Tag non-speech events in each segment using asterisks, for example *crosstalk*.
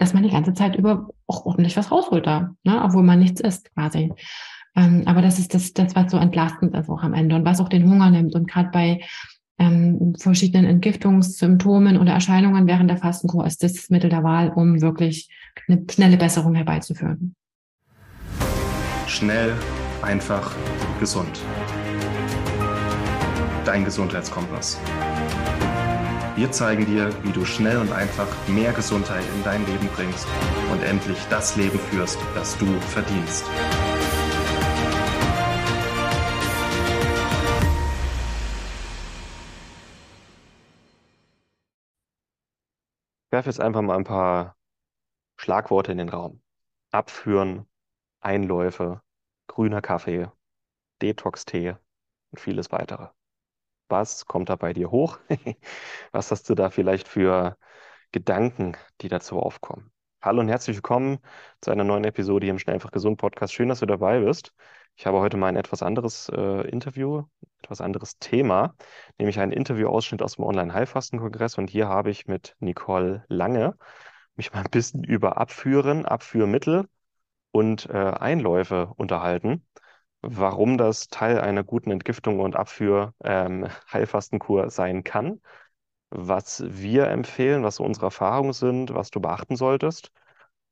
dass man die ganze Zeit über auch ordentlich was rausholt da, ne? obwohl man nichts isst quasi. Ähm, aber das ist das, das, was so entlastend ist auch am Ende und was auch den Hunger nimmt. Und gerade bei ähm, verschiedenen Entgiftungssymptomen oder Erscheinungen während der Fastenkur ist das Mittel der Wahl, um wirklich eine schnelle Besserung herbeizuführen. Schnell, einfach, gesund. Dein Gesundheitskompass. Wir zeigen dir, wie du schnell und einfach mehr Gesundheit in dein Leben bringst und endlich das Leben führst, das du verdienst. Ich werfe jetzt einfach mal ein paar Schlagworte in den Raum. Abführen, Einläufe, grüner Kaffee, Detox-Tee und vieles weitere. Was kommt da bei dir hoch? *laughs* Was hast du da vielleicht für Gedanken, die dazu aufkommen? Hallo und herzlich willkommen zu einer neuen Episode hier im Schnell einfach gesund Podcast. Schön, dass du dabei bist. Ich habe heute mal ein etwas anderes äh, Interview, etwas anderes Thema, nämlich einen Interviewausschnitt aus dem Online-Heilfasten-Kongress. Und hier habe ich mit Nicole Lange mich mal ein bisschen über Abführen, Abführmittel und äh, Einläufe unterhalten. Warum das Teil einer guten Entgiftung und Abführ ähm, *laughs* sein kann, was wir empfehlen, was so unsere Erfahrungen sind, was du beachten solltest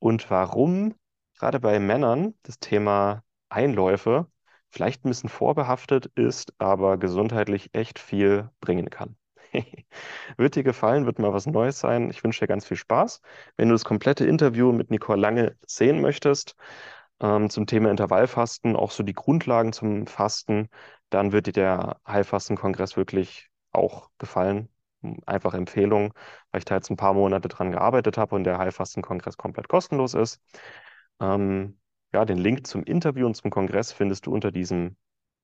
und warum gerade bei Männern das Thema Einläufe vielleicht ein bisschen vorbehaftet ist, aber gesundheitlich echt viel bringen kann. *laughs* wird dir gefallen, wird mal was Neues sein. Ich wünsche dir ganz viel Spaß. Wenn du das komplette Interview mit Nicole Lange sehen möchtest, ähm, zum Thema Intervallfasten, auch so die Grundlagen zum Fasten, dann wird dir der Heilfastenkongress wirklich auch gefallen. Einfach Empfehlung, weil ich da jetzt ein paar Monate dran gearbeitet habe und der Heilfastenkongress komplett kostenlos ist. Ähm, ja, den Link zum Interview und zum Kongress findest du unter diesem,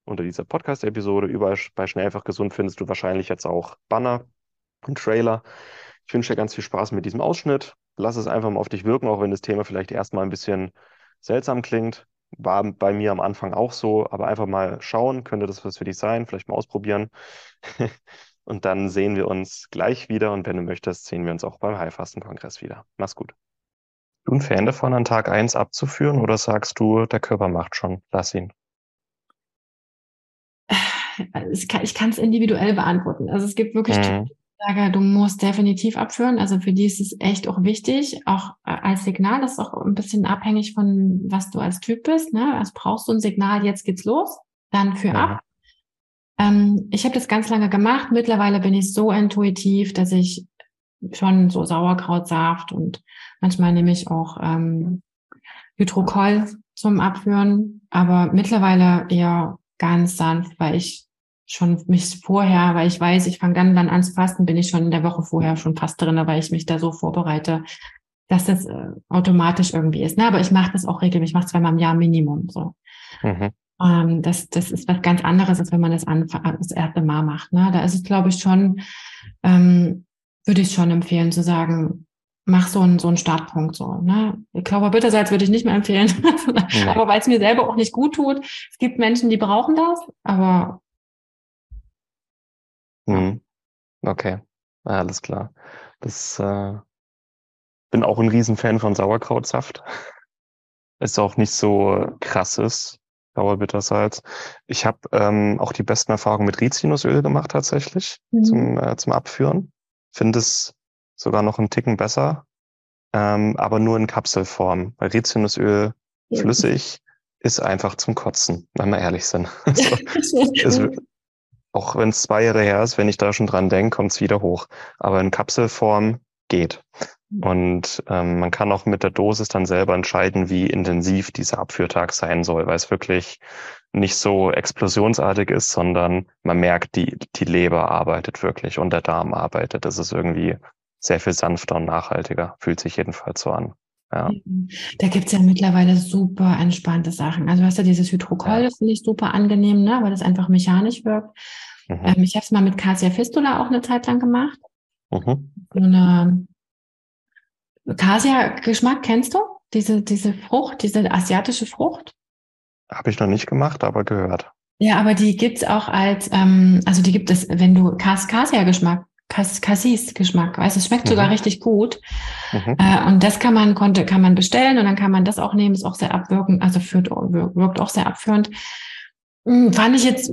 unter dieser Podcast-Episode. Überall bei Schnell einfach gesund findest du wahrscheinlich jetzt auch Banner und Trailer. Ich wünsche dir ganz viel Spaß mit diesem Ausschnitt. Lass es einfach mal auf dich wirken, auch wenn das Thema vielleicht erstmal ein bisschen seltsam klingt. War bei mir am Anfang auch so, aber einfach mal schauen, könnte das was für dich sein, vielleicht mal ausprobieren. *laughs* und dann sehen wir uns gleich wieder und wenn du möchtest, sehen wir uns auch beim Heilfasten-Kongress wieder. Mach's gut du ein Fan davon, an Tag eins abzuführen oder sagst du, der Körper macht schon, lass ihn? Ich kann es individuell beantworten. Also es gibt wirklich mhm. Sage, du musst definitiv abführen. Also für die ist es echt auch wichtig, auch äh, als Signal. Das ist auch ein bisschen abhängig von, was du als Typ bist. Ne? Also brauchst du ein Signal, jetzt geht's los, dann für ja. ab. Ähm, ich habe das ganz lange gemacht. Mittlerweile bin ich so intuitiv, dass ich schon so Sauerkrautsaft und manchmal nehme ich auch ähm, Hydrokoll zum Abführen, aber mittlerweile eher ganz sanft, weil ich schon mich vorher, weil ich weiß, ich fange dann dann an zu fasten, bin ich schon in der Woche vorher schon fast drin, weil ich mich da so vorbereite, dass das äh, automatisch irgendwie ist. Ne? Aber ich mache das auch regelmäßig, ich mache zweimal im Jahr Minimum so. Mhm. Ähm, das, das ist was ganz anderes, als wenn man das, an, das erste Mal macht. Ne? Da ist es, glaube ich, schon ähm, würde ich schon empfehlen zu sagen, mach so einen, so einen Startpunkt so. Ne? Ich glaube, bitterseits würde ich nicht mehr empfehlen, *laughs* aber weil es mir selber auch nicht gut tut. Es gibt Menschen, die brauchen das, aber. Hm. Okay, alles klar. Das äh, bin auch ein Riesenfan von Sauerkrautsaft. *laughs* Ist auch nicht so krasses Sauerbittersalz. Ich habe ähm, auch die besten Erfahrungen mit Rizinusöl gemacht tatsächlich mhm. zum, äh, zum Abführen finde es sogar noch einen Ticken besser, ähm, aber nur in Kapselform. Weil Rizinusöl ja. flüssig ist einfach zum Kotzen, wenn wir ehrlich sind. *laughs* Also, *laughs* es, auch wenn es zwei Jahre her ist, wenn ich da schon dran denke, kommt es wieder hoch. Aber in Kapselform geht. Und ähm, man kann auch mit der Dosis dann selber entscheiden, wie intensiv dieser Abführtag sein soll, weil es wirklich nicht so explosionsartig ist, sondern man merkt, die, die Leber arbeitet wirklich und der Darm arbeitet. Das ist irgendwie sehr viel sanfter und nachhaltiger, fühlt sich jedenfalls so an. Ja. Da gibt's ja mittlerweile super entspannte Sachen. Also du hast ja dieses Hydrokoll, ja. das finde ich super angenehm, ne? weil das einfach mechanisch wirkt. Mhm. Ähm, ich habe es mal mit Cassia Fistula auch eine Zeit lang gemacht. Mhm. So eine Casia-Geschmack kennst du? Diese, diese Frucht, diese asiatische Frucht? Habe ich noch nicht gemacht, aber gehört. Ja, aber die gibt's auch als, ähm, also die gibt es, wenn du Casia-Geschmack Cassis-Geschmack. Also es schmeckt sogar Mhm. richtig gut. Mhm. Äh, und das kann man, konnte, kann man bestellen und dann kann man das auch nehmen, ist auch sehr abwirkend, also führt, wirkt auch sehr abführend. Hm, fand ich jetzt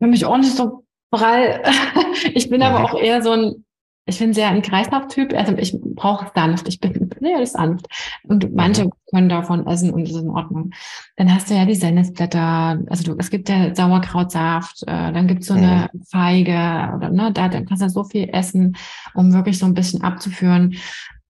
für mich auch nicht so prall. *laughs* ich bin aber Mhm. auch eher so ein, ich bin sehr ein Kreislauftyp, also ich brauche es sanft, ich bin sehr sanft. Und manche Mhm. können davon essen und das ist in Ordnung. Dann hast du ja die Sennisblätter, also du, es gibt ja Sauerkrautsaft, äh, dann gibt's so eine Feige oder ne, da dann kannst du so viel essen, um wirklich so ein bisschen abzuführen.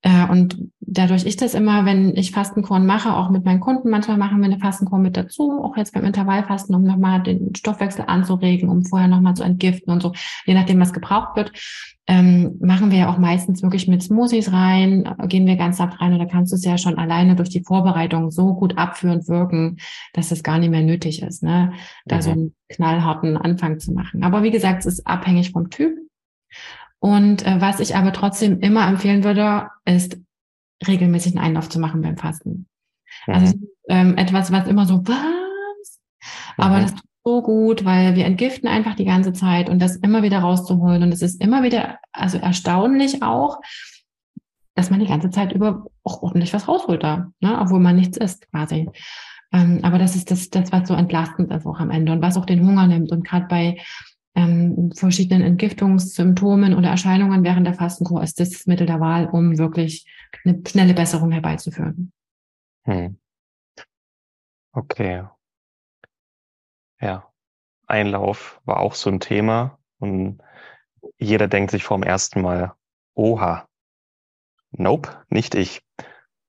Äh, und dadurch ich das immer, wenn ich Fastenkorn mache, auch mit meinen Kunden, manchmal machen wir eine Fastenkorn mit dazu, auch jetzt beim Intervallfasten, um nochmal den Stoffwechsel anzuregen, um vorher nochmal zu entgiften und so, je nachdem, was gebraucht wird, ähm, machen wir ja auch meistens wirklich mit Smoothies rein, gehen wir ganz saft rein und da kannst du es ja schon alleine durch die Vorbereitung so gut abführend wirken, dass es gar nicht mehr nötig ist, ne? da so Mhm. einen knallharten Anfang zu machen. Aber wie gesagt, es ist abhängig vom Typ. Und äh, was ich aber trotzdem immer empfehlen würde, ist regelmäßig einen Einlauf zu machen beim Fasten. Also Mhm. ist, ähm, etwas, was immer so, was? Aber Mhm. das tut so gut, weil wir entgiften einfach die ganze Zeit und das immer wieder rauszuholen. Und es ist immer wieder, also erstaunlich auch, dass man die ganze Zeit über auch ordentlich was rausholt da, ne? obwohl man nichts isst quasi. Ähm, aber das ist das, das, was so entlastend ist auch am Ende und was auch den Hunger nimmt. Und gerade bei ähm, verschiedenen Entgiftungssymptomen oder Erscheinungen während der Fastenkur ist das das Mittel der Wahl, um wirklich eine schnelle Besserung herbeizuführen. Hm. Okay. Ja. Einlauf war auch so ein Thema und jeder denkt sich vorm ersten Mal, oha, nope, nicht ich.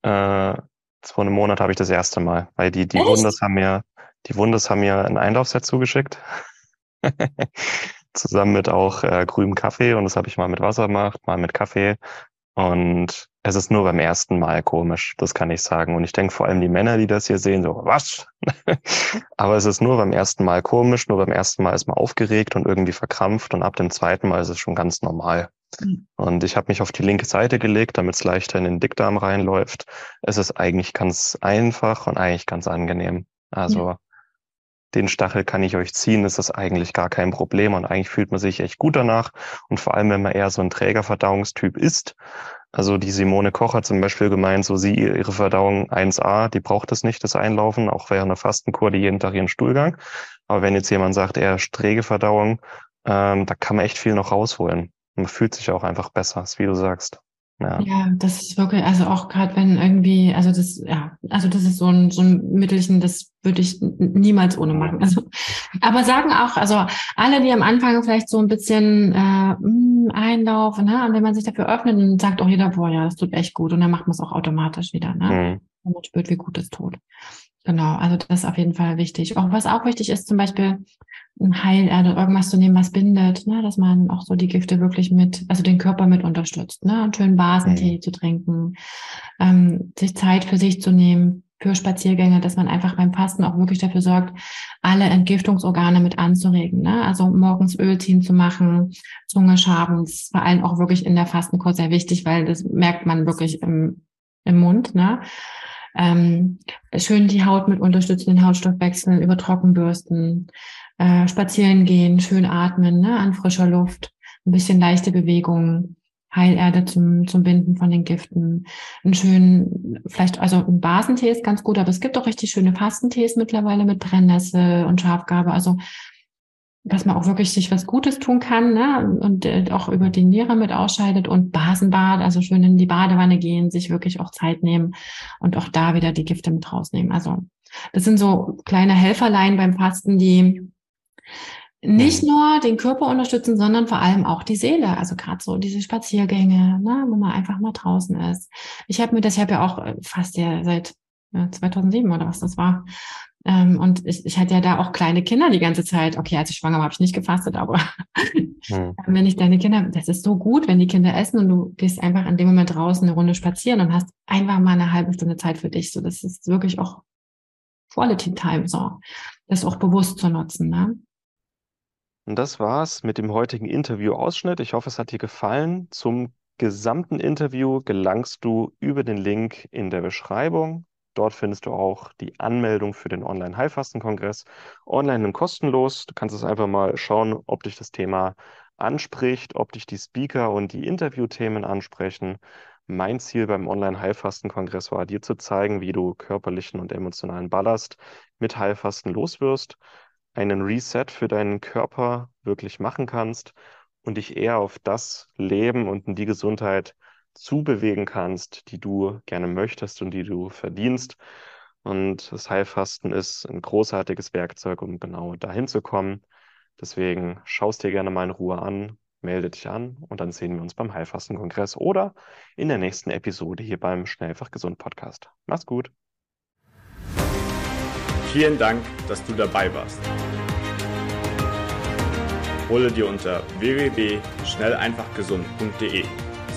Äh, vor einem Monat habe ich das erste Mal, weil die, die Echt? Wunders haben mir, die Wunders haben mir ein Einlaufset zugeschickt. *laughs* Zusammen mit auch äh, grünem Kaffee und das habe ich mal mit Wasser gemacht, mal mit Kaffee. Und es ist nur beim ersten Mal komisch, das kann ich sagen. Und ich denke vor allem die Männer, die das hier sehen, so, was? *laughs* Aber es ist nur beim ersten Mal komisch, nur beim ersten Mal ist man aufgeregt und irgendwie verkrampft und ab dem zweiten Mal ist es schon ganz normal. Mhm. Und ich habe mich auf die linke Seite gelegt, damit es leichter in den Dickdarm reinläuft. Es ist eigentlich ganz einfach und eigentlich ganz angenehm. Also den Stachel kann ich euch ziehen, das ist eigentlich gar kein Problem und eigentlich fühlt man sich echt gut danach. Und vor allem, wenn man eher so ein Trägerverdauungstyp ist. Also die Simone Koch hat zum Beispiel gemeint, so sie, ihre Verdauung 1a, die braucht es nicht, das Einlaufen, auch während einer Fastenkur, die jeden Tag ihren Stuhlgang. Aber wenn jetzt jemand sagt, eher träge Verdauung, ähm, da kann man echt viel noch rausholen. Man fühlt sich auch einfach besser, ist wie du sagst. Ja. Ja, das ist wirklich, also auch gerade wenn irgendwie, also das, ja, also das ist so ein, so ein Mittelchen, das würde ich niemals ohne machen. Also, aber sagen auch, also alle, die am Anfang vielleicht so ein bisschen äh, mh, einlaufen, ne, und wenn man sich dafür öffnet, dann sagt auch jeder, boah, ja, das tut echt gut. Und dann macht man es auch automatisch wieder, ne? Mhm. wenn man spürt, wie gut es tut. Genau, also das ist auf jeden Fall wichtig. Auch was auch wichtig ist, zum Beispiel ein Heilerde, irgendwas zu nehmen, was bindet, ne, dass man auch so die Gifte wirklich mit, also den Körper mit unterstützt, ne, einen schönen Basentee zu trinken, ähm, sich Zeit für sich zu nehmen, für Spaziergänge, dass man einfach beim Fasten auch wirklich dafür sorgt, alle Entgiftungsorgane mit anzuregen, ne, also morgens Öl ziehen zu machen, Zunge schaben, das ist vor allem auch wirklich in der Fastenkur sehr wichtig, weil das merkt man wirklich im, im Mund, ne, ähm, schön die Haut mit unterstützen, den Hautstoffwechsel über Trockenbürsten, äh, spazieren gehen, schön atmen, ne, an frischer Luft, ein bisschen leichte Bewegung, Heilerde zum, zum Binden von den Giften, einen schönen, vielleicht, also ein Basentee ist ganz gut, aber es gibt auch richtig schöne Fastentees mittlerweile mit Brennnessel und Schafgarbe, also dass man auch wirklich sich was Gutes tun kann ne? und äh, auch über die Niere mit ausscheidet und Basenbad, also schön in die Badewanne gehen, sich wirklich auch Zeit nehmen und auch da wieder die Gifte mit rausnehmen. Also das sind so kleine Helferlein beim Fasten, die nicht Mhm. nur den Körper unterstützen, sondern vor allem auch die Seele. Also gerade so diese Spaziergänge, ne, wo man einfach mal draußen ist. Ich habe mir das, ich habe ja auch äh, fast ja seit ja, 2007 oder was das war. Ähm, und ich, ich hatte ja da auch kleine Kinder die ganze Zeit. Okay, als ich schwanger war, habe ich nicht gefastet, aber *laughs* Mhm. wenn ich deine Kinder, das ist so gut, wenn die Kinder essen und du gehst einfach in dem Moment draußen eine Runde spazieren und hast einfach mal eine halbe Stunde Zeit für dich. So, das ist wirklich auch Quality Time, so. Das auch bewusst zu nutzen, ne? Und das war's mit dem heutigen Interview-Ausschnitt. Ich hoffe, es hat dir gefallen. Zum gesamten Interview gelangst du über den Link in der Beschreibung. Dort findest du auch die Anmeldung für den Online-Heilfasten-Kongress. Online und kostenlos. Du kannst es einfach mal schauen, ob dich das Thema anspricht, ob dich die Speaker und die Interviewthemen ansprechen. Mein Ziel beim Online-Heilfasten-Kongress war, dir zu zeigen, wie du körperlichen und emotionalen Ballast mit Heilfasten loswirst, einen Reset für deinen Körper wirklich machen kannst und dich eher auf das Leben und in die Gesundheit zubewegen kannst, die du gerne möchtest und die du verdienst. Und das Heilfasten ist ein großartiges Werkzeug, um genau dahin zu kommen. Deswegen schaust dir gerne mal in Ruhe an, melde dich an und dann sehen wir uns beim Heilfastenkongress oder in der nächsten Episode hier beim Schnellfach Gesund Podcast. Mach's gut. Vielen Dank, dass du dabei warst. Hole dir unter www.schnelleinfachgesund.de